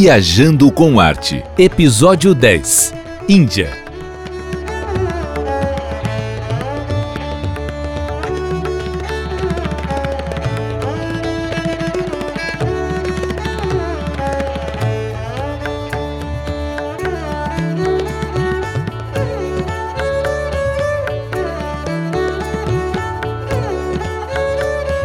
Viajando com Arte, Episódio 10 Índia.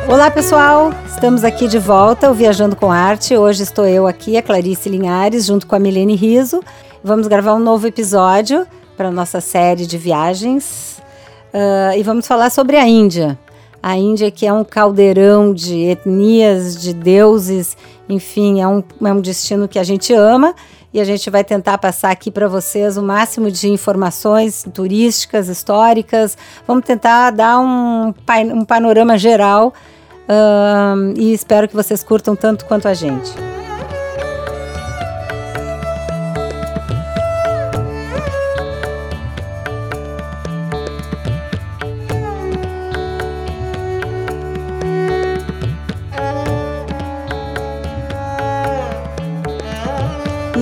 Olá, pessoal! Estamos aqui de volta, o Viajando com Arte. Hoje estou eu aqui, a Clarice Linhares, junto com a Milene Riso. Vamos gravar um novo episódio para a nossa série de viagens uh, e vamos falar sobre a Índia. A Índia que é um caldeirão de etnias, de deuses, enfim, é um, é um destino que a gente ama e a gente vai tentar passar aqui para vocês o máximo de informações turísticas, históricas. Vamos tentar dar um, um panorama geral e espero que vocês curtam tanto quanto a gente.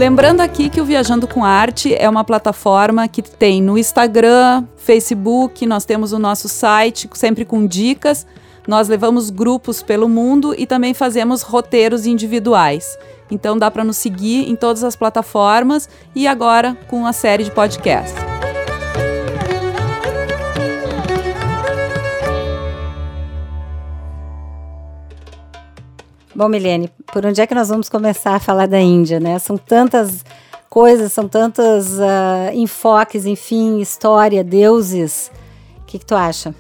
Lembrando aqui que o Viajando com Arte é uma plataforma que tem no Instagram, Facebook, nós temos o nosso site, sempre com dicas. Nós levamos grupos pelo mundo e também fazemos roteiros individuais. Então dá para nos seguir em todas as plataformas e agora com a série de podcasts. Bom, Milene, por onde é que nós vamos começar a falar da Índia, né? São tantas coisas, são tantos uh, enfoques, enfim, história, deuses. O que, que tu acha?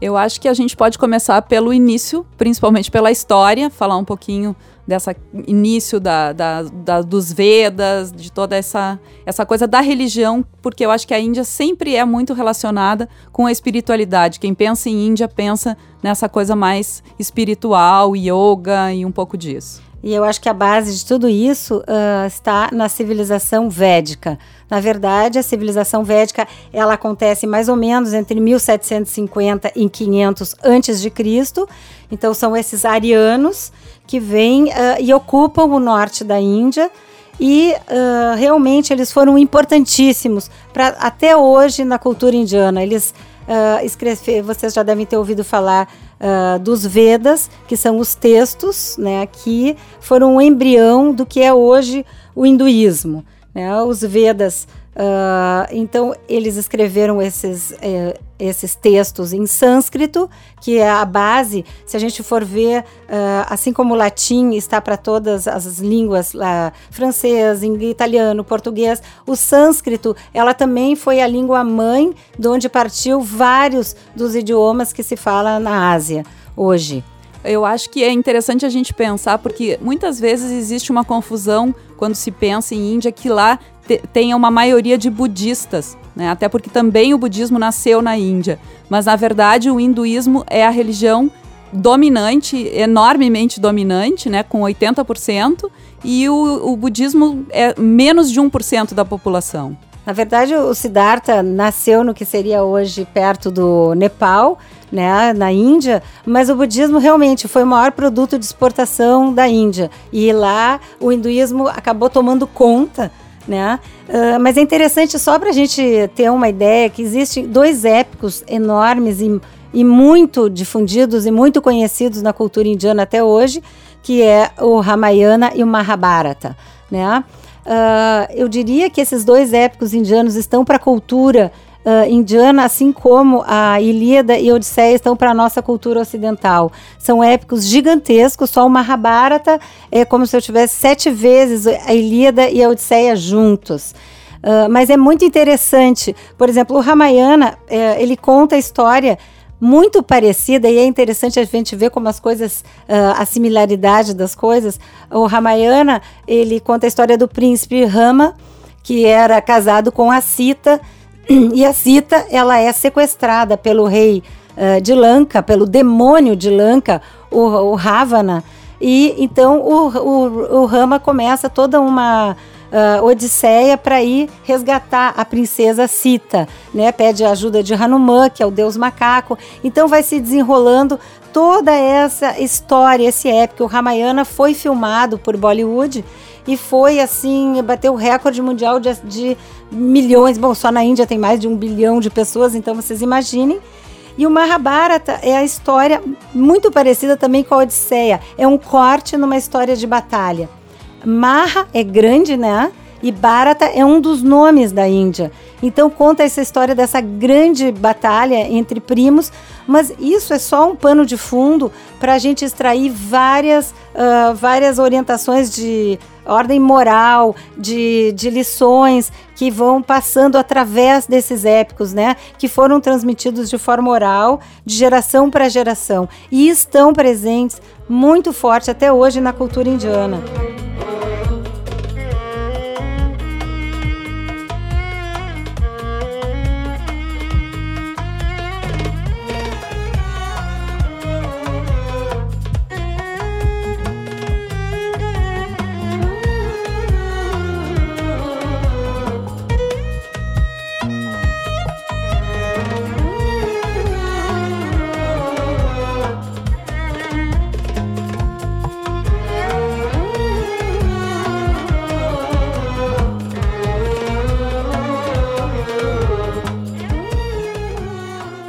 Eu acho que a gente pode começar pelo início, principalmente pela história, falar um pouquinho dessa início da, da, da, dos Vedas, de toda essa, essa coisa da religião, porque eu acho que a Índia sempre é muito relacionada com a espiritualidade. Quem pensa em Índia pensa nessa coisa mais espiritual, yoga e um pouco disso. E eu acho que a base de tudo isso uh, está na civilização védica. Na verdade, a civilização védica ela acontece mais ou menos entre 1750 e 500 antes de Cristo. Então são esses arianos que vêm uh, e ocupam o norte da Índia e uh, realmente eles foram importantíssimos para até hoje na cultura indiana. Eles uh, escrever, vocês já devem ter ouvido falar uh, dos Vedas, que são os textos né, que foram o embrião do que é hoje o hinduísmo. Né? Os Vedas Uh, então, eles escreveram esses, eh, esses textos em sânscrito, que é a base, se a gente for ver, uh, assim como o latim está para todas as línguas, uh, francês, italiano, português, o sânscrito, ela também foi a língua mãe de onde partiu vários dos idiomas que se fala na Ásia hoje. Eu acho que é interessante a gente pensar, porque muitas vezes existe uma confusão quando se pensa em Índia, que lá te, tenha uma maioria de budistas, né? até porque também o budismo nasceu na Índia. Mas, na verdade, o hinduísmo é a religião dominante, enormemente dominante, né? com 80%, e o, o budismo é menos de 1% da população. Na verdade, o Siddhartha nasceu no que seria hoje perto do Nepal, né, na Índia, mas o budismo realmente foi o maior produto de exportação da Índia. E lá o hinduísmo acabou tomando conta né? Uh, mas é interessante só para a gente ter uma ideia que existem dois épicos enormes e, e muito difundidos e muito conhecidos na cultura indiana até hoje, que é o Ramayana e o Mahabharata, né? Uh, eu diria que esses dois épicos indianos estão para a cultura uh, indiana, assim como a Ilíada e a Odisseia estão para a nossa cultura ocidental. São épicos gigantescos, só o Mahabharata é como se eu tivesse sete vezes a Ilíada e a Odisseia juntos. Uh, mas é muito interessante. Por exemplo, o Ramayana, uh, ele conta a história muito parecida e é interessante a gente ver como as coisas, uh, a similaridade das coisas. O Ramayana, ele conta a história do príncipe Rama, que era casado com a Sita, e a Sita, ela é sequestrada pelo rei uh, de Lanka, pelo demônio de Lanka, o, o Ravana. E então o, o, o Rama começa toda uma uh, odisseia para ir resgatar a princesa Sita, né? Pede a ajuda de Hanuman, que é o deus macaco. Então vai se desenrolando toda essa história, esse épico. O Ramayana foi filmado por Bollywood e foi assim, bateu o recorde mundial de, de milhões. Bom, só na Índia tem mais de um bilhão de pessoas, então vocês imaginem. E o Mahabharata é a história muito parecida também com a Odisseia. É um corte numa história de batalha. Maha é grande, né? E Bharata é um dos nomes da Índia. Então conta essa história dessa grande batalha entre primos, mas isso é só um pano de fundo para a gente extrair várias, uh, várias orientações de ordem moral, de, de lições que vão passando através desses épicos, né? Que foram transmitidos de forma oral, de geração para geração, e estão presentes muito forte até hoje na cultura indiana.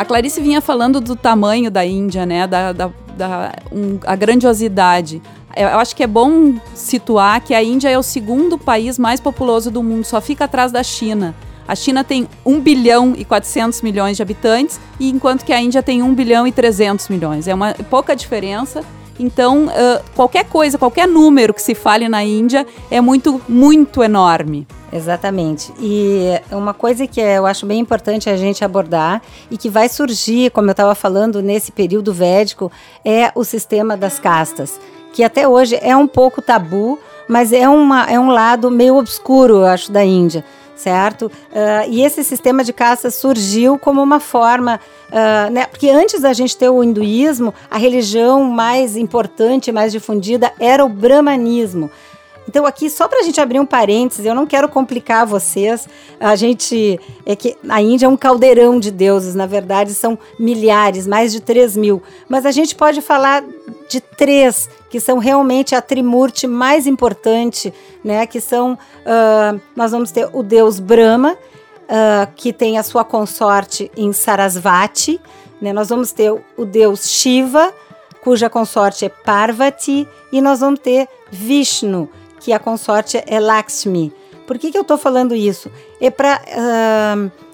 Clarice vinha falando do tamanho da Índia, né? Da, da, da um, a grandiosidade. Eu acho que é bom situar que a Índia é o segundo país mais populoso do mundo, só fica atrás da China. A China tem 1 bilhão e 400 milhões de habitantes, e enquanto que a Índia tem 1 bilhão e 300 milhões. É uma pouca diferença. Então, uh, qualquer coisa, qualquer número que se fale na Índia é muito, muito enorme. Exatamente. E uma coisa que eu acho bem importante a gente abordar e que vai surgir, como eu estava falando, nesse período védico, é o sistema das castas, que até hoje é um pouco tabu, mas é, uma, é um lado meio obscuro, eu acho, da Índia certo? Uh, e esse sistema de castas surgiu como uma forma, uh, né? Porque antes da gente ter o hinduísmo, a religião mais importante, mais difundida era o brahmanismo. Então, aqui, só para a gente abrir um parênteses, eu não quero complicar vocês. A gente. É que a Índia é um caldeirão de deuses, na verdade, são milhares, mais de 3 mil. Mas a gente pode falar de três que são realmente a trimurti mais importante, né? Que são. Uh, nós vamos ter o deus Brahma, uh, que tem a sua consorte em Sarasvati. Né? Nós vamos ter o deus Shiva, cuja consorte é Parvati. E nós vamos ter Vishnu que a consorte é Lakshmi. Por que, que eu estou falando isso? É para. Uh,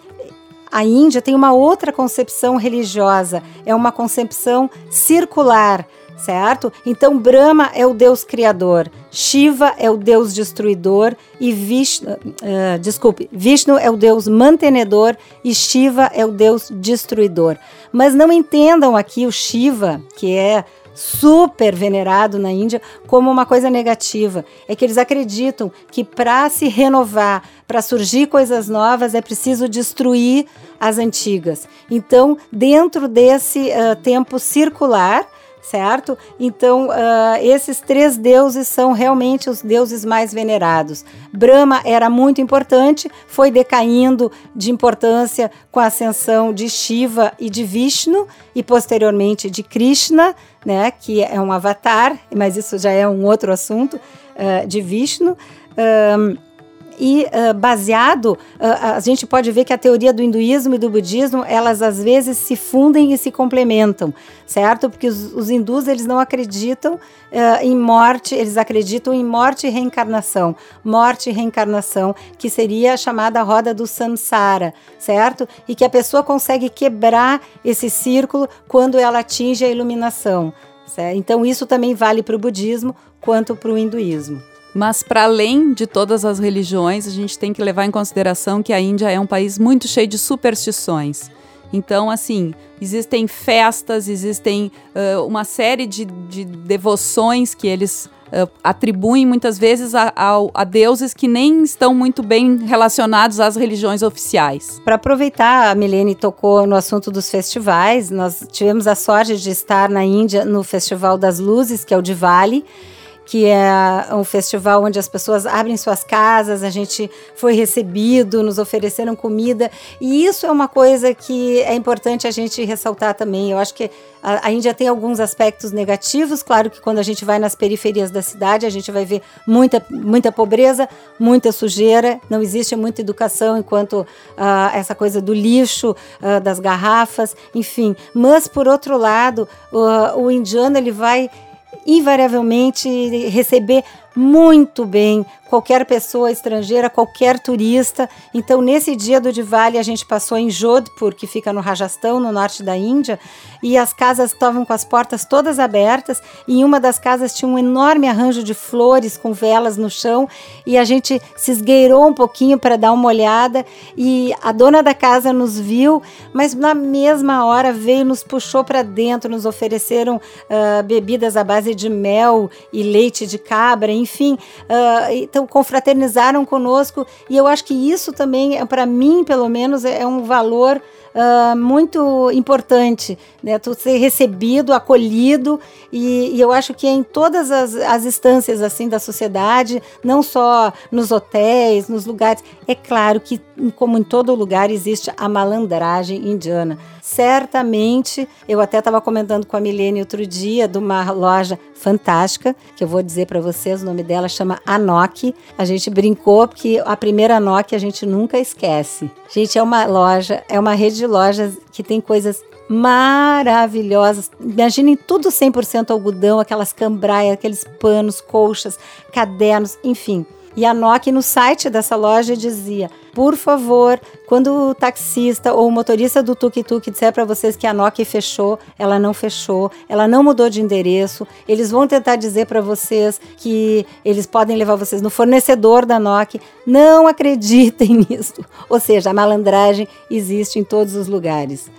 a Índia tem uma outra concepção religiosa, é uma concepção circular, certo? Então Brahma é o deus criador, Shiva é o deus destruidor e Vishnu, uh, desculpe, Vishnu é o deus mantenedor e Shiva é o deus destruidor. Mas não entendam aqui o Shiva, que é super venerado na Índia como uma coisa negativa. É que eles acreditam que para se renovar, para surgir coisas novas, é preciso destruir as antigas. Então, dentro desse uh, tempo circular, certo? Então, uh, esses três deuses são realmente os deuses mais venerados. Brahma era muito importante, foi decaindo de importância com a ascensão de Shiva e de Vishnu e posteriormente de Krishna, né, que é um avatar, mas isso já é um outro assunto uh, de Vishnu. E uh, baseado, uh, a gente pode ver que a teoria do hinduísmo e do budismo, elas às vezes se fundem e se complementam, certo? Porque os, os hindus, eles não acreditam uh, em morte, eles acreditam em morte e reencarnação. Morte e reencarnação, que seria a chamada roda do samsara, certo? E que a pessoa consegue quebrar esse círculo quando ela atinge a iluminação. Certo? Então isso também vale para o budismo quanto para o hinduísmo. Mas, para além de todas as religiões, a gente tem que levar em consideração que a Índia é um país muito cheio de superstições. Então, assim, existem festas, existem uh, uma série de, de, devoções que eles uh, atribuem muitas vezes a, a, a, deuses que nem estão muito bem relacionados às religiões oficiais. Para aproveitar, a Milene tocou no assunto dos festivais. Nós tivemos a sorte de estar na Índia no Festival das Luzes, que é o Diwali que é um festival onde as pessoas abrem suas casas, a gente foi recebido, nos ofereceram comida, e isso é uma coisa que é importante a gente ressaltar também. Eu acho que a, Índia tem alguns aspectos negativos, claro que quando a gente vai nas periferias da cidade, a gente vai ver muita, muita pobreza, muita sujeira, não existe muita educação enquanto uh, essa coisa do lixo, uh, das garrafas, enfim. Mas, por outro lado, uh, o indiano ele vai invariavelmente receber muito bem qualquer pessoa estrangeira, qualquer turista. Então, nesse dia do Diwali, a gente passou em Jodhpur, que fica no Rajastão, no norte da Índia, e as casas estavam com as portas todas abertas. E em uma das casas tinha um enorme arranjo de flores com velas no chão, e a gente se esgueirou um pouquinho para dar uma olhada. E a dona da casa nos viu, mas na mesma hora veio, nos puxou para dentro, nos ofereceram uh, bebidas à base de mel e leite de cabra, enfim. Uh, então confraternizaram conosco. E eu acho que isso também, para mim, pelo menos, é um valor uh, muito importante, né? Tu ser recebido, acolhido e, e eu acho que em todas as, as instâncias assim da sociedade, não só nos hotéis, nos lugares. É claro que, como em todo lugar, existe a malandragem indiana. Certamente, eu até estava comentando com a Milene outro dia de uma loja fantástica, que eu vou dizer para vocês, o nome dela chama Anok. A gente brincou porque a primeira Anok a gente nunca esquece. Gente, é uma loja, é uma rede de lojas que tem coisas maravilhosas. Imaginem tudo 100% algodão, aquelas cambraias, aqueles panos, colchas, cadernos, enfim. E a Nokia no site dessa loja dizia: por favor, quando o taxista ou o motorista do tuk-tuk disser para vocês que a Nokia fechou, ela não fechou, ela não mudou de endereço, eles vão tentar dizer para vocês que eles podem levar vocês no fornecedor da Nokia. Não acreditem nisso. Ou seja, a malandragem existe em todos os lugares.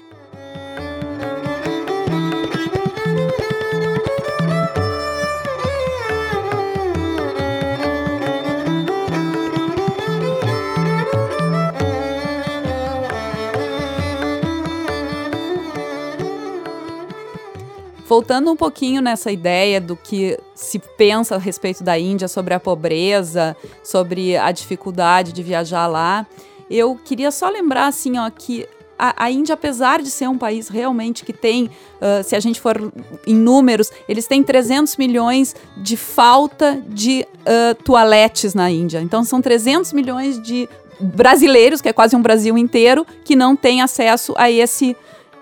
Voltando um pouquinho nessa ideia do que se pensa a respeito da Índia, sobre a pobreza, sobre a dificuldade de viajar lá, eu queria só lembrar assim, ó, que a, a, Índia, apesar de ser um país realmente que tem, uh, se a gente for em números, eles têm 300 milhões de falta de uh, toaletes na Índia. Então, são 300 milhões de brasileiros, que é quase um Brasil inteiro, que não têm acesso a esse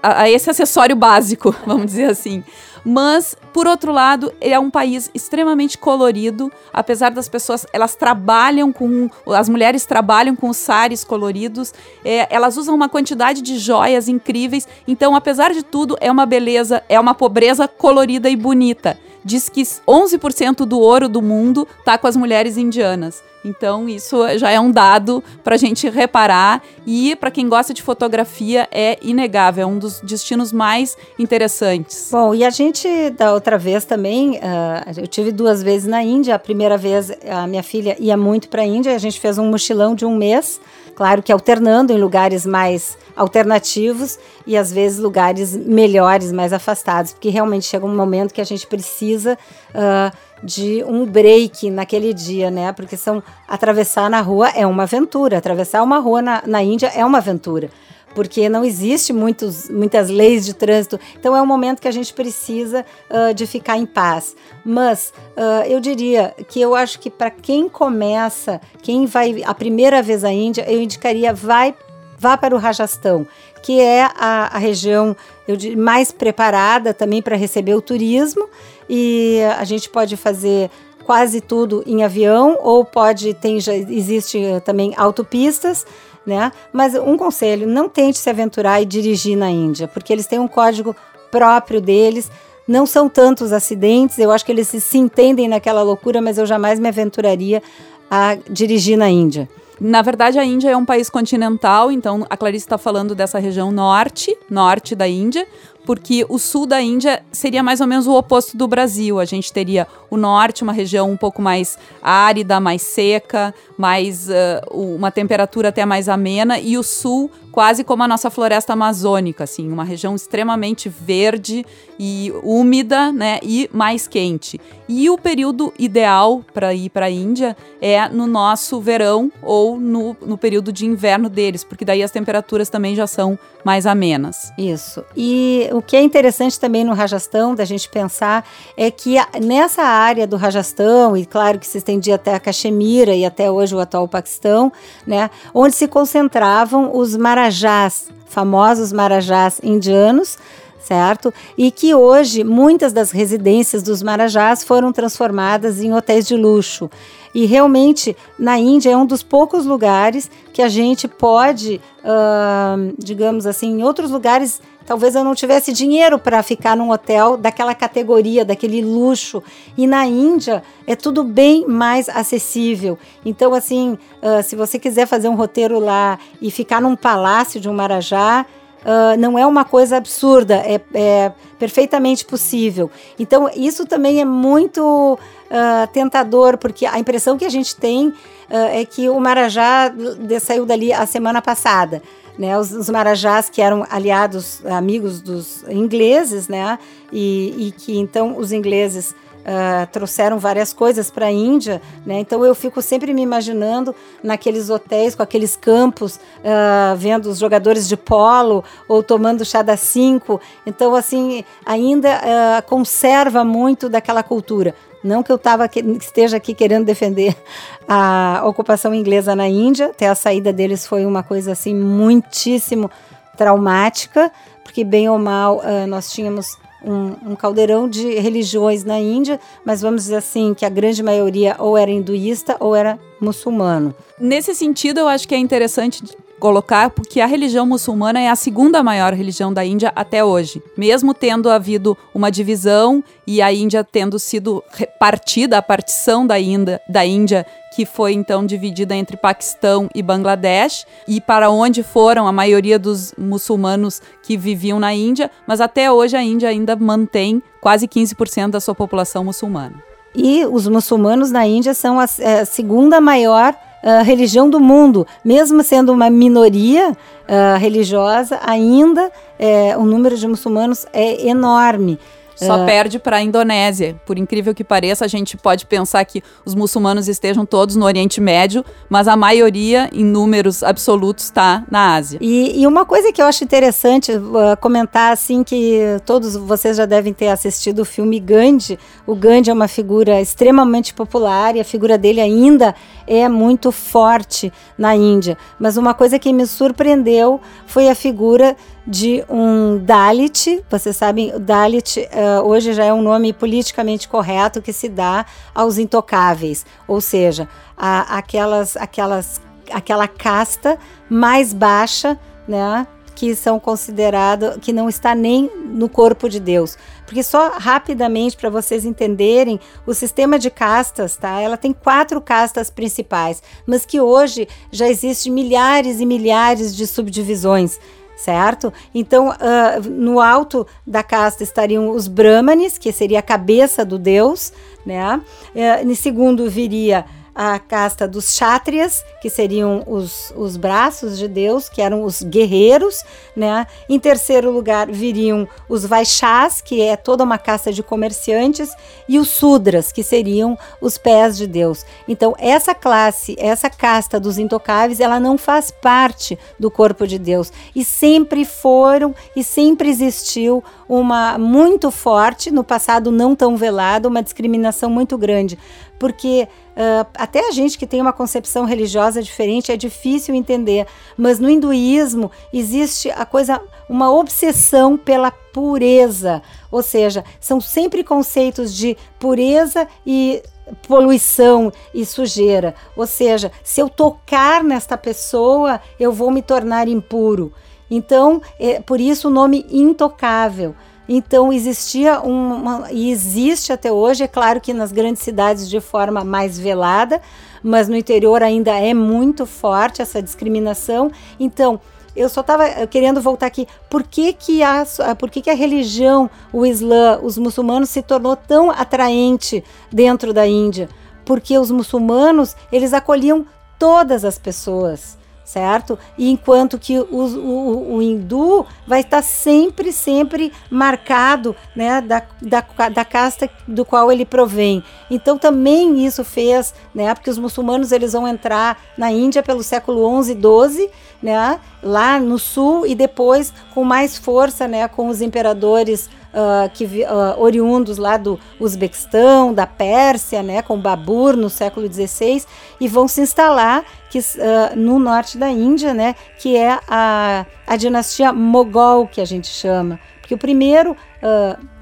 a, esse acessório básico, vamos dizer assim. Mas, por outro lado, é um país extremamente colorido, apesar das pessoas, elas trabalham com, as mulheres trabalham com os sares coloridos, é, elas usam uma quantidade de joias incríveis, então, apesar de tudo, é uma beleza, é uma pobreza colorida e bonita. Diz que 11% do ouro do mundo está com as mulheres indianas. Então, isso já é um dado para a gente reparar. E, para quem gosta de fotografia, é inegável, é um dos destinos mais interessantes. Bom, e a gente, da outra vez também, uh, eu tive duas vezes na Índia. A primeira vez, a minha filha ia muito para a Índia, a gente fez um mochilão de um mês. Claro que alternando em lugares mais alternativos e às vezes lugares melhores, mais afastados, porque realmente chega um momento que a gente precisa. Uh, de um break naquele dia, né? Porque são atravessar na rua é uma aventura, atravessar uma rua na, na Índia é uma aventura, porque não existe muitos, muitas leis de trânsito. Então é um momento que a gente precisa uh, de ficar em paz. Mas uh, eu diria que eu acho que para quem começa, quem vai a primeira vez à Índia, eu indicaria vai vá para o Rajastão, que é a, a região eu, mais preparada também para receber o turismo e a gente pode fazer quase tudo em avião ou pode tem já existe também autopistas né? Mas um conselho não tente se aventurar e dirigir na Índia porque eles têm um código próprio deles. Não são tantos acidentes eu acho que eles se, entendem naquela loucura mas eu jamais me aventuraria a dirigir na Índia. Na verdade, a Índia é um país continental, então a Clarice está falando dessa região norte, norte da Índia, porque o sul da Índia seria mais ou menos o oposto do Brasil. A gente teria o norte, uma região um pouco mais árida, mais seca, mais uh, uma temperatura até mais amena, e o sul quase como a nossa floresta amazônica, assim, uma região extremamente verde e úmida, né, e mais quente. E o período ideal para ir para a Índia é no nosso verão ou no, no período de inverno deles, porque daí as temperaturas também já são mais amenas. Isso. E o que é interessante também no Rajastão da gente pensar é que nessa área do Rajastão, e claro que se estendia até a Caxemira e até hoje o atual Paquistão, né, onde se concentravam os marajás, famosos marajás indianos, certo? E que hoje muitas das residências dos marajás foram transformadas em hotéis de luxo. E realmente na Índia é um dos poucos lugares que a gente pode, uh, digamos assim, em outros lugares talvez eu não tivesse dinheiro para ficar num hotel daquela categoria, daquele luxo. E na Índia é tudo bem mais acessível. Então, assim, uh, se você quiser fazer um roteiro lá e ficar num palácio de um Marajá, Uh, não é uma coisa absurda, é, é, perfeitamente possível. Então, isso também é muito uh, tentador, porque a impressão que a gente tem uh, é que o Marajá saiu dali a semana passada. Né, os, os, marajás que eram aliados, amigos dos ingleses, né, e, e que então os ingleses Uh, trouxeram várias coisas para a Índia, né? Então eu fico sempre me imaginando naqueles hotéis com aqueles campos, uh, vendo os jogadores de polo ou tomando chá da cinco. Então assim ainda uh, conserva muito daquela cultura. Não que eu tava, que esteja aqui querendo defender a ocupação inglesa na Índia, até a saída deles foi uma coisa assim muitíssimo traumática, porque bem ou mal nós tínhamos um, um, caldeirão de religiões na Índia, mas vamos dizer assim que a grande maioria ou era hinduísta ou era muçulmano. Nesse sentido, eu acho que é interessante colocar porque a religião muçulmana é a segunda maior religião da Índia até hoje. Mesmo tendo havido uma divisão e a Índia tendo sido partida, a partição da Índia, da Índia que foi então dividida entre Paquistão e Bangladesh, e para onde foram a maioria dos muçulmanos que viviam na Índia, mas até hoje a Índia ainda mantém quase 15% da sua população muçulmana. E os muçulmanos na Índia são a, é, a segunda maior religião do mundo, mesmo sendo uma minoria uh, religiosa, ainda uh, o número de muçulmanos é enorme. Só é. perde para a Indonésia. Por incrível que pareça, a gente pode pensar que os muçulmanos estejam todos no Oriente Médio, mas a maioria, em números absolutos, está na Ásia. E, e, uma coisa que eu acho interessante uh, comentar, assim, que todos vocês já devem ter assistido o filme Gandhi. O Gandhi é uma figura extremamente popular e a figura dele ainda é muito forte na Índia. Mas uma coisa que me surpreendeu foi a figura de um Dalit. Vocês sabem, o Dalit uh, hoje já é um nome politicamente correto que se dá aos intocáveis, ou seja, a, aquelas, aquelas, aquela casta mais baixa, né? que são considerados, que não está nem no corpo de Deus. Porque só rapidamente para vocês entenderem, o sistema de castas, tá? Ela tem quatro castas principais, mas que hoje já existem milhares e milhares de subdivisões certo? Então, uh, no alto da casta estariam os Brahmanes, que seria a cabeça do deus, né? Uh, em segundo viria a casta dos chátrias, que seriam os, os braços de Deus, que eram os guerreiros, né? Em terceiro lugar viriam os vaixás, que é toda uma casta de comerciantes, e os sudras, que seriam os pés de Deus. Então, essa classe, essa casta dos intocáveis, ela não faz parte do corpo de Deus. E sempre foram e sempre existiu uma muito forte, no passado não tão velada, uma discriminação muito grande porque uh, até a gente que tem uma concepção religiosa diferente é difícil entender, mas no hinduísmo existe a coisa, uma obsessão pela pureza, ou seja, são sempre conceitos de pureza e poluição e sujeira. Ou seja, se eu tocar nesta pessoa, eu vou me tornar impuro. Então, é por isso o nome intocável. Então existia uma e existe até hoje, é claro que nas grandes cidades de forma mais velada, mas no interior ainda é muito forte essa discriminação. Então, eu só estava querendo voltar aqui. Por que que a, por que que a religião, o Islã, os muçulmanos se tornou tão atraente dentro da Índia? Porque os muçulmanos, eles acolhiam todas as pessoas certo? E enquanto que o, o, o, hindu vai estar sempre, sempre marcado né, da, da, da casta do qual ele provém. Então também isso fez, né, porque os muçulmanos eles vão entrar na Índia pelo século 11 12, né, lá no sul e depois com mais força, né, com os imperadores uh, que, uh, oriundos lá do Uzbequistão, da Pérsia, né, com Babur no século XVI, e vão se instalar que, uh, no norte da Índia, né, que é a, a dinastia Mogol, que a gente chama. Porque o primeiro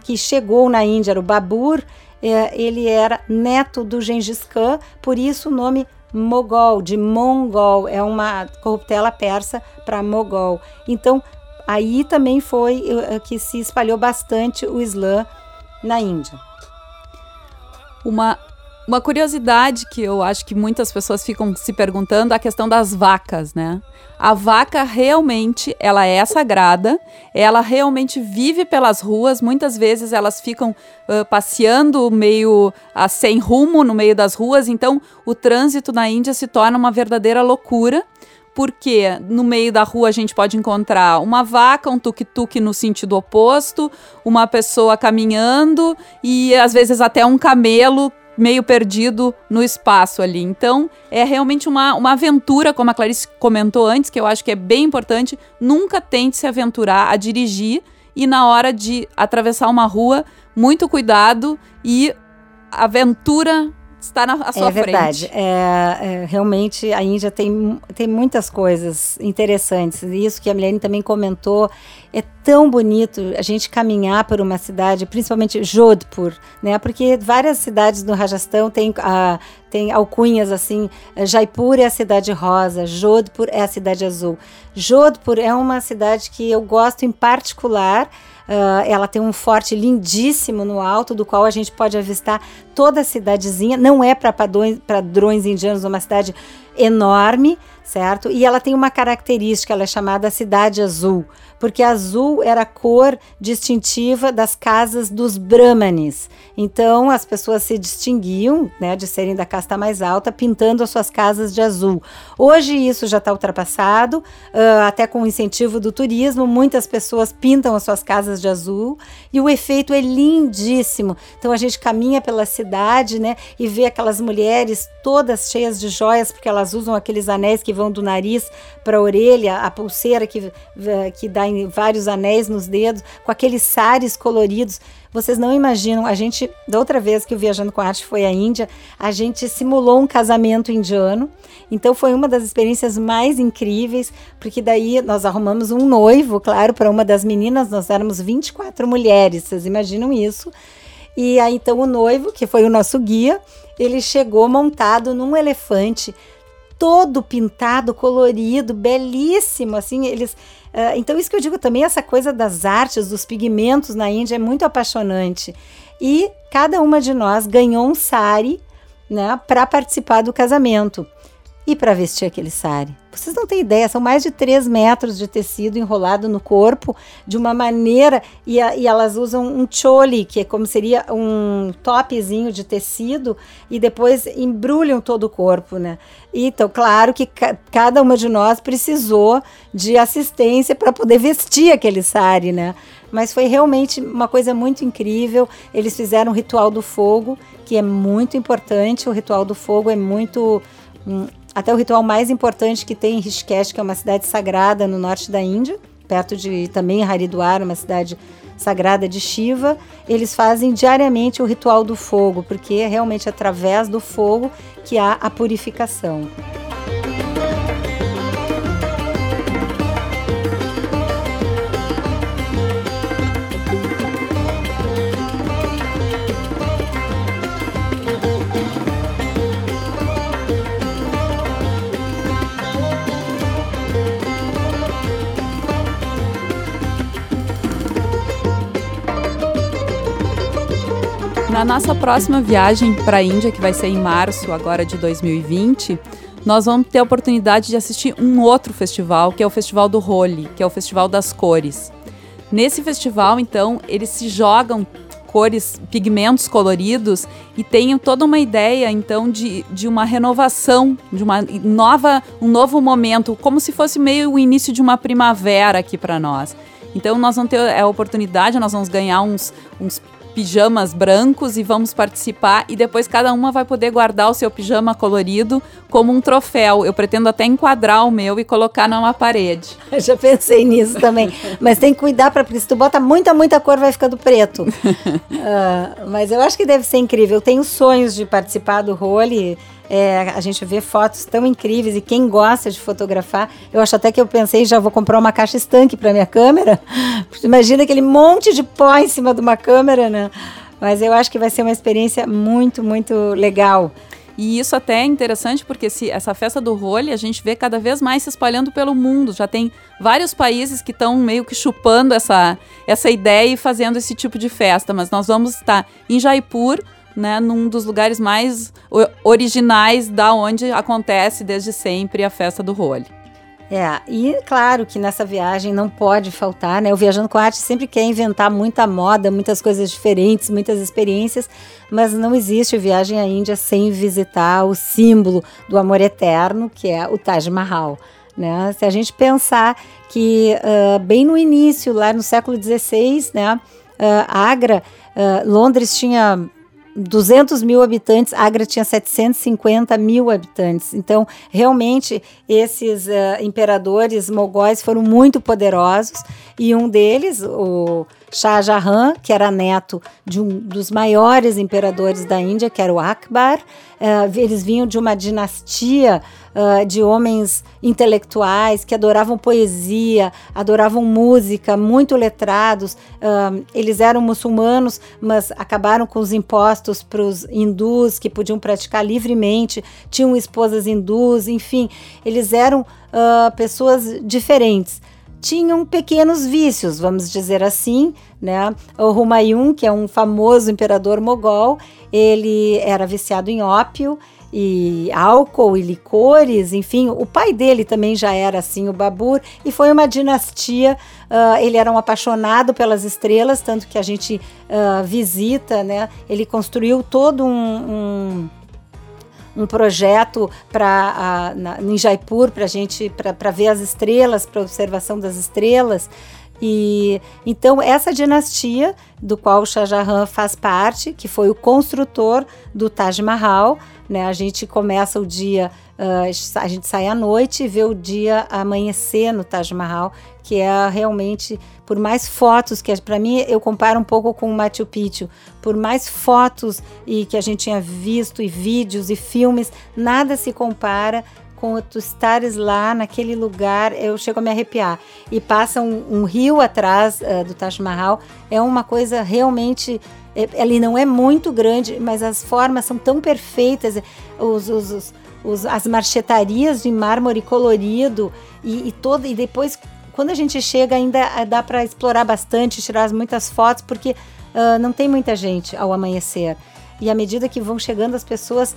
que chegou na Índia era o Babur, eh, ele era neto do Gengis Khan, por isso o nome Mogol, de Mongol, é uma corruptela persa para Mogol. Então, aí também foi eh, que se espalhou bastante o Islã na Índia. Uma, uma curiosidade que eu acho que muitas pessoas ficam se perguntando é a questão das vacas, né? A vaca realmente, ela é sagrada, ela realmente vive pelas ruas, muitas vezes elas ficam uh, passeando meio uh, sem rumo no meio das ruas, então o trânsito na Índia se torna uma verdadeira loucura porque no meio da rua a gente pode encontrar uma vaca, um tuk-tuk no sentido oposto, uma pessoa caminhando e às vezes até um camelo meio perdido no espaço ali. Então, é realmente uma, uma aventura, como a Clarice comentou antes, que eu acho que é bem importante. Nunca tente se aventurar a dirigir e na hora de atravessar uma rua, muito cuidado e aventura está na sua é verdade. frente. É, é, realmente a Índia tem, tem muitas coisas interessantes. Isso que a Milene também comentou. É tão bonito a gente caminhar por uma cidade, principalmente Jodhpur, né? Porque várias cidades no Rajastão têm, ah, têm alcunhas assim. Jaipur é a cidade rosa, Jodhpur é a cidade azul. Jodhpur é uma cidade que eu gosto em particular Uh, ela tem um forte lindíssimo no alto, do qual a gente pode avistar toda a cidadezinha. Não é para padrões, padrões indianos, uma cidade enorme, certo? E ela tem uma característica, ela é chamada Cidade Azul, porque azul era a cor distintiva das casas dos Brahmanes. Então as pessoas se distinguiam, né, de serem da casta mais alta, pintando as suas casas de azul. Hoje isso já está ultrapassado, uh, até com o incentivo do turismo, muitas pessoas pintam as suas casas de azul e o efeito é lindíssimo. Então a gente caminha pela cidade, né, e vê aquelas mulheres todas cheias de joias, porque elas usam aqueles anéis que vão do nariz para a orelha, a pulseira que, que dá em vários anéis nos dedos, com aqueles sares coloridos. Vocês não imaginam, a gente, da outra vez que o Viajando com Arte foi à Índia, a gente simulou um casamento indiano. Então foi uma das experiências mais incríveis, porque daí nós arrumamos um noivo, claro, para uma das meninas, nós éramos 24 mulheres, vocês imaginam isso? E aí então o noivo, que foi o nosso guia, ele chegou montado num elefante todo pintado, colorido, belíssimo, assim, eles... Uh, então isso que eu digo também, essa coisa das artes, dos pigmentos na Índia é muito apaixonante. E cada uma de nós ganhou um sari, né, para participar do casamento e para vestir aquele sari. Vocês não têm ideia, são mais de 3 metros de tecido enrolado no corpo de uma maneira. E, a, e, elas usam um choli, que é como seria um topzinho de tecido, e depois embrulham todo o corpo, né? Então, claro que ca cada uma de nós precisou de assistência para poder vestir aquele sari, né? Mas foi realmente uma coisa muito incrível. Eles fizeram o ritual do fogo, que é muito importante. O ritual do fogo é muito. Hum, até o ritual mais importante que tem em Rishikesh, que é uma cidade sagrada no norte da Índia, perto de também Haridwar, uma cidade sagrada de Shiva, eles fazem diariamente o ritual do fogo, porque é realmente através do fogo que há a purificação. Na nossa próxima viagem para a Índia, que vai ser em março agora de 2020, nós vamos ter a oportunidade de assistir um outro festival, que é o Festival do Holi, que é o Festival das Cores. Nesse festival, então, eles se jogam cores, pigmentos coloridos e tem toda uma ideia então de, de uma renovação, de uma nova, um novo momento, como se fosse meio o início de uma primavera aqui para nós. Então nós vamos ter a oportunidade, nós vamos ganhar uns, uns pijamas brancos e vamos participar e depois cada uma vai poder guardar o seu pijama colorido como um troféu. Eu pretendo até enquadrar o meu e colocar numa parede. Eu já pensei nisso também, mas tem que cuidar para porque se tu bota muita muita cor vai ficando preto. uh, mas eu acho que deve ser incrível. Eu tenho sonhos de participar do role. É, a gente vê fotos tão incríveis e quem gosta de fotografar, eu acho até que eu pensei já vou comprar uma caixa estanque para minha câmera. Imagina aquele monte de pó em cima de uma câmera, né? Mas eu acho que vai ser uma experiência muito, muito legal. E isso até é interessante porque se essa festa do role a gente vê cada vez mais se espalhando pelo mundo. Já tem vários países que estão meio que chupando essa, essa ideia e fazendo esse tipo de festa. Mas nós vamos estar em Jaipur, né, num dos lugares mais originais da onde acontece desde sempre a festa do role. É, e claro que nessa viagem não pode faltar, né? O Viajando com Arte sempre quer inventar muita moda, muitas coisas diferentes, muitas experiências, mas não existe viagem à Índia sem visitar o símbolo do amor eterno, que é o Taj Mahal. Né? Se a gente pensar que uh, bem no início, lá no século XVI, né, uh, Agra, uh, Londres tinha 200 mil habitantes, Agra tinha 750 mil habitantes. Então, realmente, esses uh, imperadores mogóis foram muito poderosos e um deles, o Shah Jahan, que era neto de um dos maiores imperadores da Índia, que era o Akbar, uh, eles vinham de uma dinastia uh, de homens intelectuais que adoravam poesia, adoravam música, muito letrados. Uh, eles eram muçulmanos, mas acabaram com os impostos para os hindus que podiam praticar livremente, tinham esposas hindus, enfim, eles eram pessoas diferentes tinham pequenos vícios, vamos dizer assim, né? O Humayun, que é um famoso imperador mogol, ele era viciado em ópio e álcool e licores, enfim, o pai dele também já era assim, o Babur, e foi uma dinastia. Uh, ele era um apaixonado pelas estrelas, tanto que a gente uh, visita, né? Ele construiu todo um, um, um projeto para em Jaipur para gente para ver as estrelas, para observação das estrelas. E então essa dinastia do qual o Shah Jahan faz parte, que foi o construtor do Taj Mahal, né? A gente começa o dia, uh, a gente sai à noite e vê o dia amanhecer no Taj Mahal, que é realmente por mais fotos que para mim eu comparo um pouco com o Machu Picchu, por mais fotos e que a gente tinha visto e vídeos e filmes, nada se compara com tu estares lá naquele lugar, eu chego a me arrepiar. E passa um, um rio atrás uh, do Taj Mahal, é uma coisa realmente. É, ele não é muito grande, mas as formas são tão perfeitas, os, os, os, os as marchetarias de mármore colorido e, e todo e depois quando a gente chega ainda eh, dá para explorar bastante, tirar muitas fotos porque uh, não tem muita gente ao amanhecer. E à medida que vão chegando as pessoas,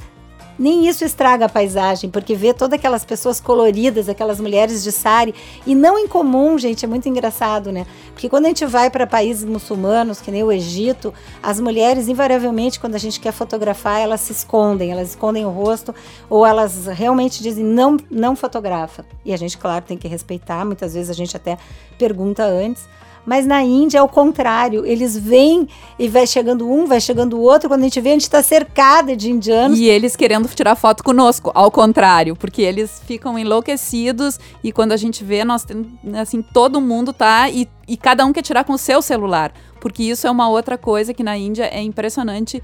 nem isso estraga a paisagem, porque vê todas aquelas pessoas coloridas, aquelas mulheres de sari, e não em comum, gente, é muito engraçado, né? Porque quando a gente vai para países muçulmanos, que nem o Egito, as mulheres, invariavelmente, quando a gente quer fotografar, elas se escondem, elas escondem o rosto, ou elas realmente dizem não, não fotografa. E a gente, claro, tem que respeitar, muitas vezes a gente até pergunta antes. Mas na Índia é o contrário. Eles vêm e vai chegando um, vai chegando o outro. Quando a gente vê, a gente está cercada de indianos. E eles querendo tirar foto conosco, ao contrário, porque eles ficam enlouquecidos e quando a gente vê, nós assim, todo mundo tá e, e cada um quer tirar com o seu celular. Porque isso é uma outra coisa que na Índia é impressionante.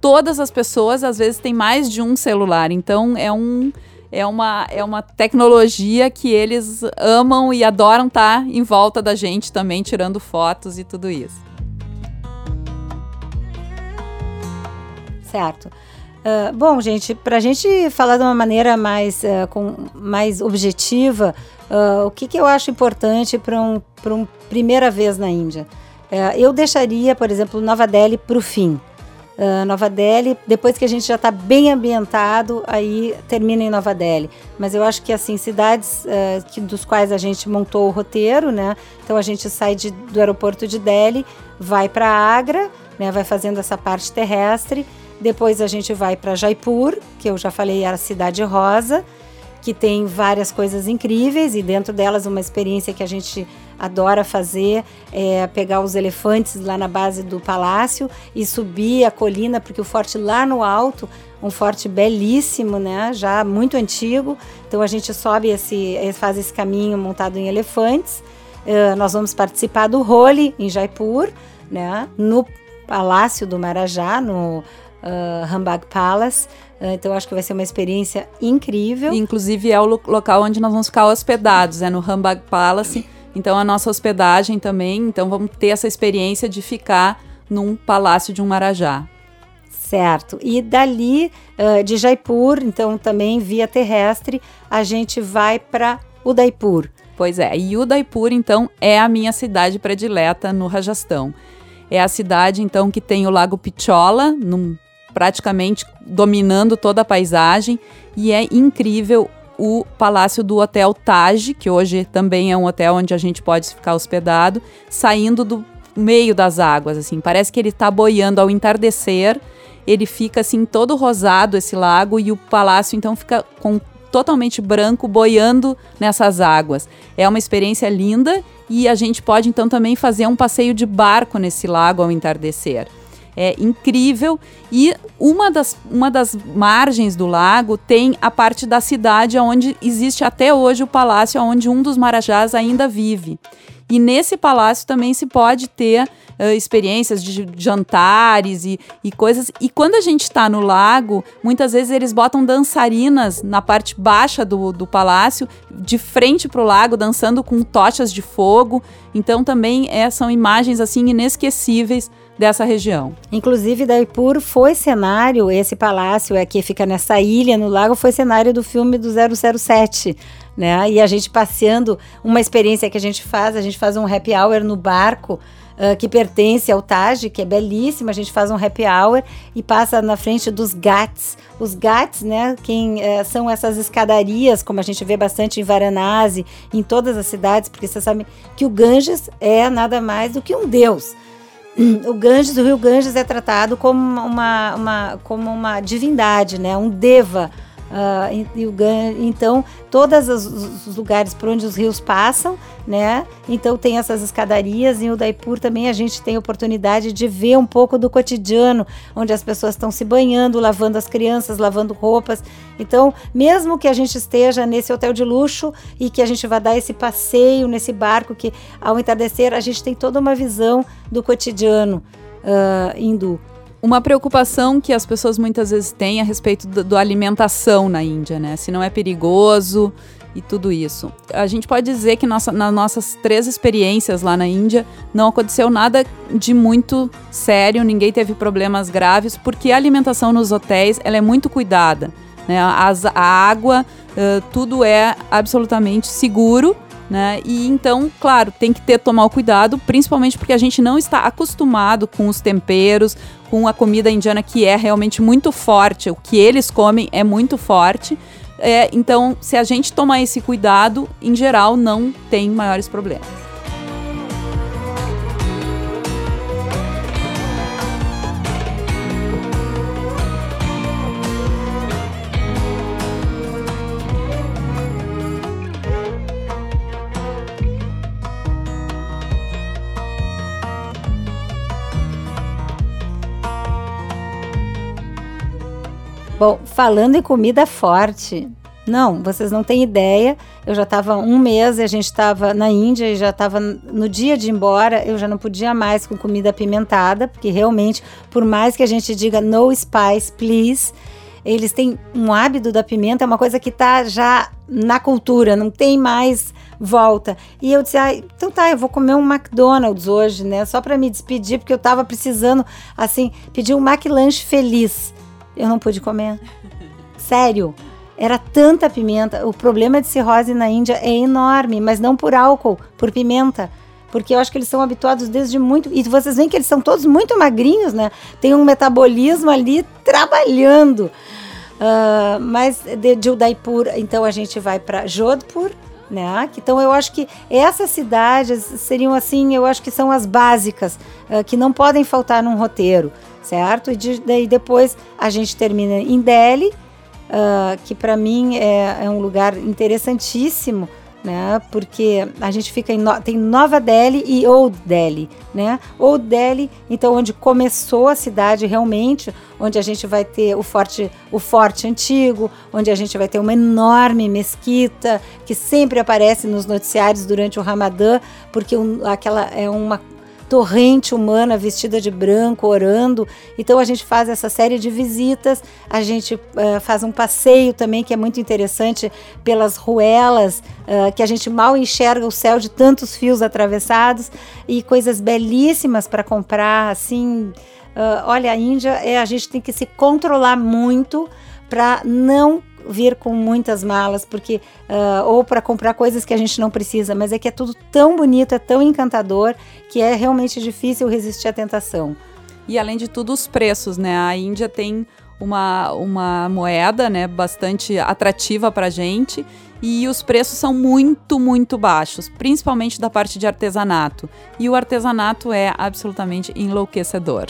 Todas as pessoas, às vezes, têm mais de um celular. Então, é um é uma, é uma tecnologia que eles amam e adoram estar tá em volta da gente também, tirando fotos e tudo isso. Certo. Uh, bom, gente, para a gente falar de uma maneira mais, uh, com, mais objetiva, uh, o que, que eu acho importante para um, uma primeira vez na Índia? eu deixaria, por exemplo, Nova Delhi para o fim. Uh, Nova Delhi. Depois que a gente já está bem ambientado, aí termina em Nova Delhi. Mas eu acho que assim cidades uh, que, dos quais a gente montou o roteiro, né? Então a gente sai de, do aeroporto de Delhi, vai para Agra, né? Vai fazendo essa parte terrestre. Depois a gente vai para Jaipur, que eu já falei era a cidade rosa, que tem várias coisas incríveis e dentro delas uma experiência que a gente adora fazer é pegar os elefantes lá na base do palácio e subir a colina, porque o forte lá no alto, um forte belíssimo, né? Já muito antigo. Então a gente sobe esse, faz esse caminho montado em elefantes. Uh, nós vamos participar do Holi em Jaipur, né? No Palácio do Marajá, no uh, Palace. Uh, então acho que vai ser uma experiência incrível. Inclusive é o local onde nós vamos ficar hospedados, é no Rambagh Palace. Então a nossa hospedagem também, então vamos ter essa experiência de ficar num palácio de um marajá. Certo. E dali uh, de Jaipur, então também via terrestre, a gente vai para Udaipur. Pois é, e Udaipur então é a minha cidade predileta no Rajastão. É a cidade então que tem o Lago Pichola, num, praticamente dominando toda a paisagem, e é incrível o palácio do Hotel Taj, que hoje também é um hotel onde a gente pode ficar hospedado, saindo do meio das águas, assim. Parece que ele está boiando ao entardecer. Ele fica assim todo rosado esse lago e o palácio então fica com totalmente branco boiando nessas águas. É uma experiência linda e a gente pode então também fazer um passeio de barco nesse lago ao entardecer é incrível. E uma das, uma das margens do lago tem a parte da cidade onde existe até hoje o palácio onde um dos marajás ainda vive. E nesse palácio também se pode ter uh, experiências de jantares e, e coisas. E quando a gente está no lago, muitas vezes eles botam dançarinas na parte baixa do, do palácio, de frente para o lago, dançando com tochas de fogo. Então também é, são imagens assim inesquecíveis dessa região. Inclusive, Daipur foi cenário, esse palácio é que fica nessa ilha no lago, foi cenário do filme do 007. Né? E a gente passeando, uma experiência que a gente faz, a gente faz um happy hour no barco uh, que pertence ao Taj, que é belíssimo. A gente faz um happy hour e passa na frente dos Ghats. Os Ghats, né, quem uh, são essas escadarias, como a gente vê bastante em Varanasi, em todas as cidades, porque você sabe que o Ganges é nada mais do que um deus. o Ganges, o rio Ganges é tratado como uma, uma, como uma divindade, né? um deva. Uh, então, todos os, os, lugares por onde os rios passam, né? Então tem essas escadarias. Em Udaipur também a gente tem oportunidade de ver um pouco do cotidiano, onde as pessoas estão se banhando, lavando as crianças, lavando roupas. Então, mesmo que a gente esteja nesse hotel de luxo e que a gente vá dar esse passeio nesse barco, que ao entardecer a gente tem toda uma visão do cotidiano uh, hindu uma preocupação que as pessoas muitas vezes têm a respeito da alimentação na Índia, né? Se não é perigoso e tudo isso. A gente pode dizer que nossa, nas nossas três experiências lá na Índia não aconteceu nada de muito sério, ninguém teve problemas graves, porque a alimentação nos hotéis ela é muito cuidada. Né? As, a água, uh, tudo é absolutamente seguro. Né? E então, claro, tem que ter tomar o cuidado, principalmente porque a gente não está acostumado com os temperos, com a comida indiana que é realmente muito forte. O que eles comem é muito forte. É, então, se a gente tomar esse cuidado, em geral, não tem maiores problemas. Bom, falando em comida forte, não, vocês não têm ideia. Eu já estava um mês, a gente estava na Índia e já estava no dia de ir embora, eu já não podia mais com comida apimentada, porque realmente, por mais que a gente diga no spice, please, eles têm um hábito da pimenta, é uma coisa que está já na cultura, não tem mais volta. E eu disse, ah, então tá, eu vou comer um McDonald's hoje, né? Só para me despedir, porque eu estava precisando, assim, pedir um McLanche feliz eu não pude comer. Sério. Era tanta pimenta. O problema de cirrose na Índia é enorme, mas não por álcool, por pimenta. porque eu acho que eles são habituados desde muito. E vocês veem que eles são todos muito magrinhos, né? Tem um metabolismo ali trabalhando. Uh, mas de, de Udaipur, então a gente vai para Jodhpur, né? Então eu acho que essas cidades seriam assim, eu acho que são as básicas uh, que não podem faltar num roteiro, certo? E de, daí depois a gente termina em Delhi, uh, que para mim é, é, um lugar interessantíssimo né? Porque a gente fica em no, tem Nova Delhi e Old Delhi, né? Old Delhi, então onde começou a cidade realmente, onde a gente vai ter o forte, o forte antigo, onde a gente vai ter uma enorme mesquita que sempre aparece nos noticiários durante o Ramadã, porque um, aquela é uma torrente humana vestida de branco, orando. Então a gente faz essa série de visitas, a gente uh, faz um passeio também que é muito interessante pelas ruelas, uh, que a gente mal enxerga o céu de tantos fios atravessados e coisas belíssimas para comprar, assim. Uh, olha, a Índia, é, a gente tem que se controlar muito para não vir com muitas malas, porque uh, ou para comprar coisas que a gente não precisa, mas é que é tudo tão bonito, é tão encantador que é realmente difícil resistir à tentação. E além de tudo, os preços, né? A Índia tem uma, uma moeda, né, bastante atrativa para gente e os preços são muito, muito baixos, principalmente da parte de artesanato. E o artesanato é absolutamente enlouquecedor.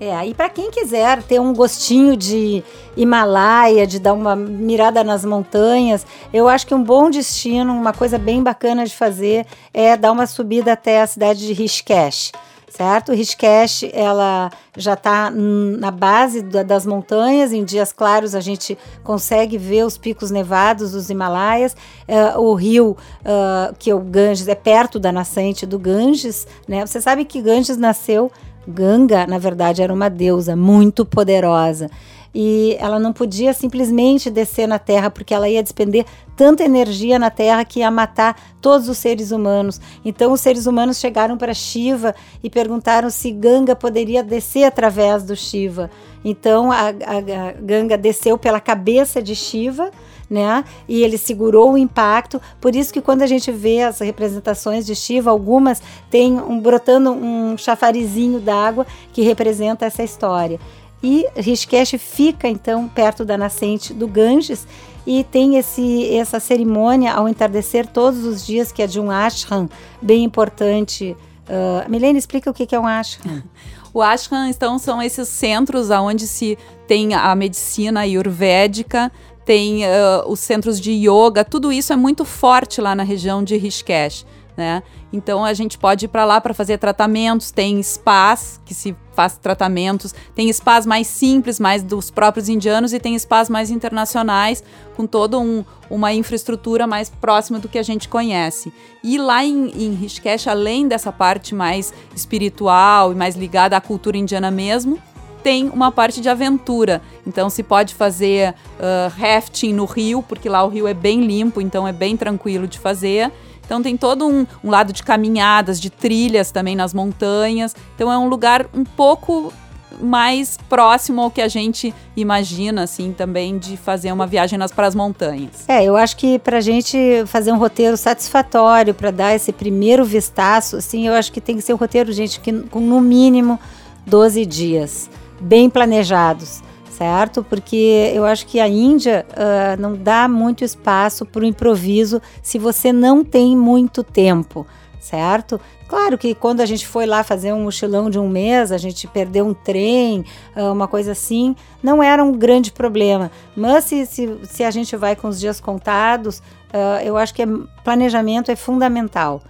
É, e para quem quiser ter um gostinho de Himalaia, de dar uma mirada nas montanhas, eu acho que um bom destino, uma coisa bem bacana de fazer é dar uma subida até a cidade de Rishikesh certo? Rishikesh, ela já está na base das montanhas, em dias claros a gente consegue ver os picos nevados dos Himalaias, uh, o rio, uh, que é o Ganges, é perto da nascente do Ganges, né? Você sabe que Ganges nasceu Ganga, na verdade, era uma deusa muito poderosa. E ela não podia simplesmente descer na Terra, porque ela ia despender tanta energia na Terra que ia matar todos os seres humanos. Então, os seres humanos chegaram para Shiva e perguntaram se Ganga poderia descer através do Shiva. Então, a, a, a Ganga desceu pela cabeça de Shiva né? E ele segurou o impacto. Por isso que quando a gente vê as representações de Shiva, algumas têm um, brotando um chafarizinho d'água que representa essa história. E Rishikesh fica então perto da nascente do Ganges e tem esse, essa cerimônia ao entardecer todos os dias, que é de um ashram bem importante. Uh, Milene, explica o que é um ashram. O ashram, então, são esses centros onde se tem a medicina ayurvédica, tem uh, os centros de yoga, tudo isso é muito forte lá na região de Rishikesh. Né? Então a gente pode ir para lá para fazer tratamentos, tem spas que se faz tratamentos, tem spas mais simples, mais dos próprios indianos e tem spas mais internacionais com toda um, uma infraestrutura mais próxima do que a gente conhece. E lá em, em Rishikesh, além dessa parte mais espiritual e mais ligada à cultura indiana mesmo, tem uma parte de aventura. Então se pode fazer uh, rafting no rio, porque lá o rio é bem limpo, então é bem tranquilo de fazer. Então tem todo um, um lado de caminhadas, de trilhas também nas montanhas. Então é um lugar um pouco mais próximo ao que a gente imagina, assim, também de fazer uma viagem nas para as montanhas. É, eu acho que para a gente fazer um roteiro satisfatório para dar esse primeiro vistaço, assim, eu acho que tem que ser um roteiro, gente, que com no mínimo 12 dias bem planejados, certo? Porque eu acho que a Índia uh, não dá muito espaço para o improviso se você não tem muito tempo, certo? Claro que quando a gente foi lá fazer um mochilão de um mês, a gente perdeu um trem, uma coisa assim, não era um grande problema. Mas se, se, se a gente vai com os dias contados, uh, eu acho que é, planejamento é fundamental,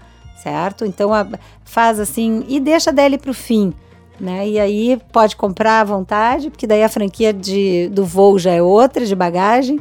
certo? Então a, faz assim e deixa dele para o fim. Né? E aí pode comprar à vontade, porque daí a franquia de, do voo já é outra, de bagagem,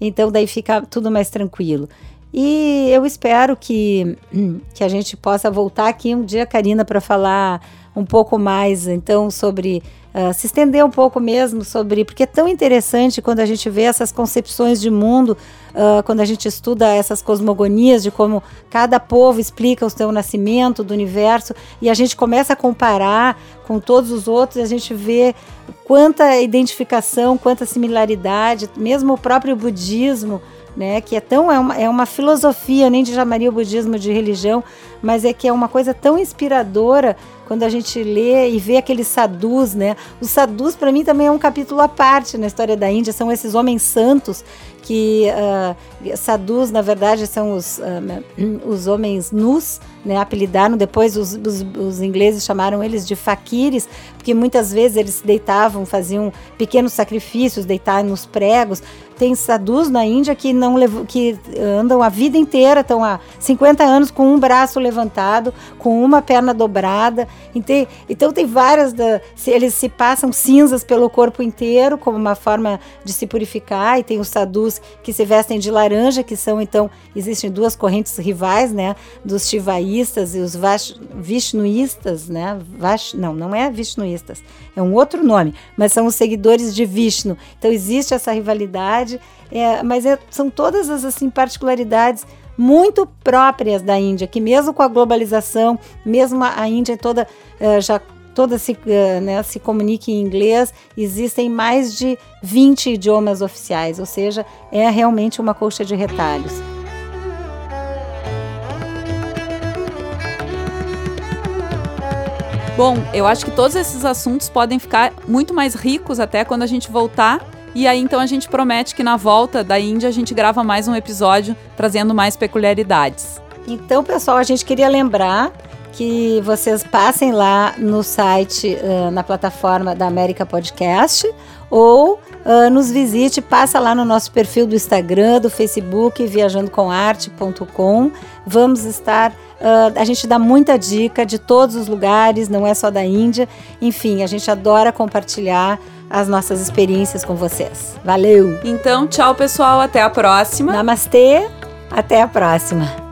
então daí fica tudo mais tranquilo. E eu espero que, que a gente possa voltar aqui um dia, Karina, para falar um pouco mais, então, sobre uh, se estender um pouco mesmo sobre, porque é tão interessante quando a gente vê essas concepções de mundo uh, quando a gente estuda essas cosmogonias de como cada povo explica o seu nascimento do universo e a gente começa a comparar com todos os outros, a gente vê quanta identificação, quanta similaridade, mesmo o próprio budismo né? Que é tão é uma, é uma filosofia, nem de chamaria o budismo de religião, mas é que é uma coisa tão inspiradora quando a gente lê e vê aqueles sadhus, né? Os sadhus para mim também é um capítulo à parte na história da Índia, são esses homens santos que uh, sadhus na verdade são os, uh, os homens nus, né? Apelidaram depois os, os, os ingleses chamaram eles de faquires, porque muitas vezes eles se deitavam, faziam pequenos sacrifícios, deitavam nos pregos tem sadhus na Índia que não que andam a vida inteira, estão há 50 anos com um braço levantado, com uma perna dobrada. Então, tem várias da, eles se passam cinzas pelo corpo inteiro como uma forma de se purificar e tem os sadhus que se vestem de laranja, que são então existem duas correntes rivais, né, dos shivaístas e os vash, vishnuístas, né? Vash, não, não é vishnuístas, é um outro nome, mas são os seguidores de Vishnu. Então existe essa rivalidade é, mas é, são todas as assim, particularidades muito próprias da Índia, que mesmo com a globalização, mesmo a Índia toda é, já toda se, é, né, se comunica em inglês, existem mais de 20 idiomas oficiais, ou seja, é realmente uma colcha de retalhos. Bom, eu acho que todos esses assuntos podem ficar muito mais ricos até quando a gente voltar e aí então a gente promete que na volta da Índia a gente grava mais um episódio trazendo mais peculiaridades. Então, pessoal, a gente queria lembrar que vocês passem lá no site, na plataforma da América Podcast, ou uh, nos visite, passa lá no nosso perfil do Instagram, do Facebook, viajandocomarte.com. Vamos estar. Uh, a gente dá muita dica de todos os lugares, não é só da Índia. Enfim, a gente adora compartilhar as nossas experiências com vocês. Valeu! Então, tchau, pessoal. Até a próxima. Namastê. Até a próxima.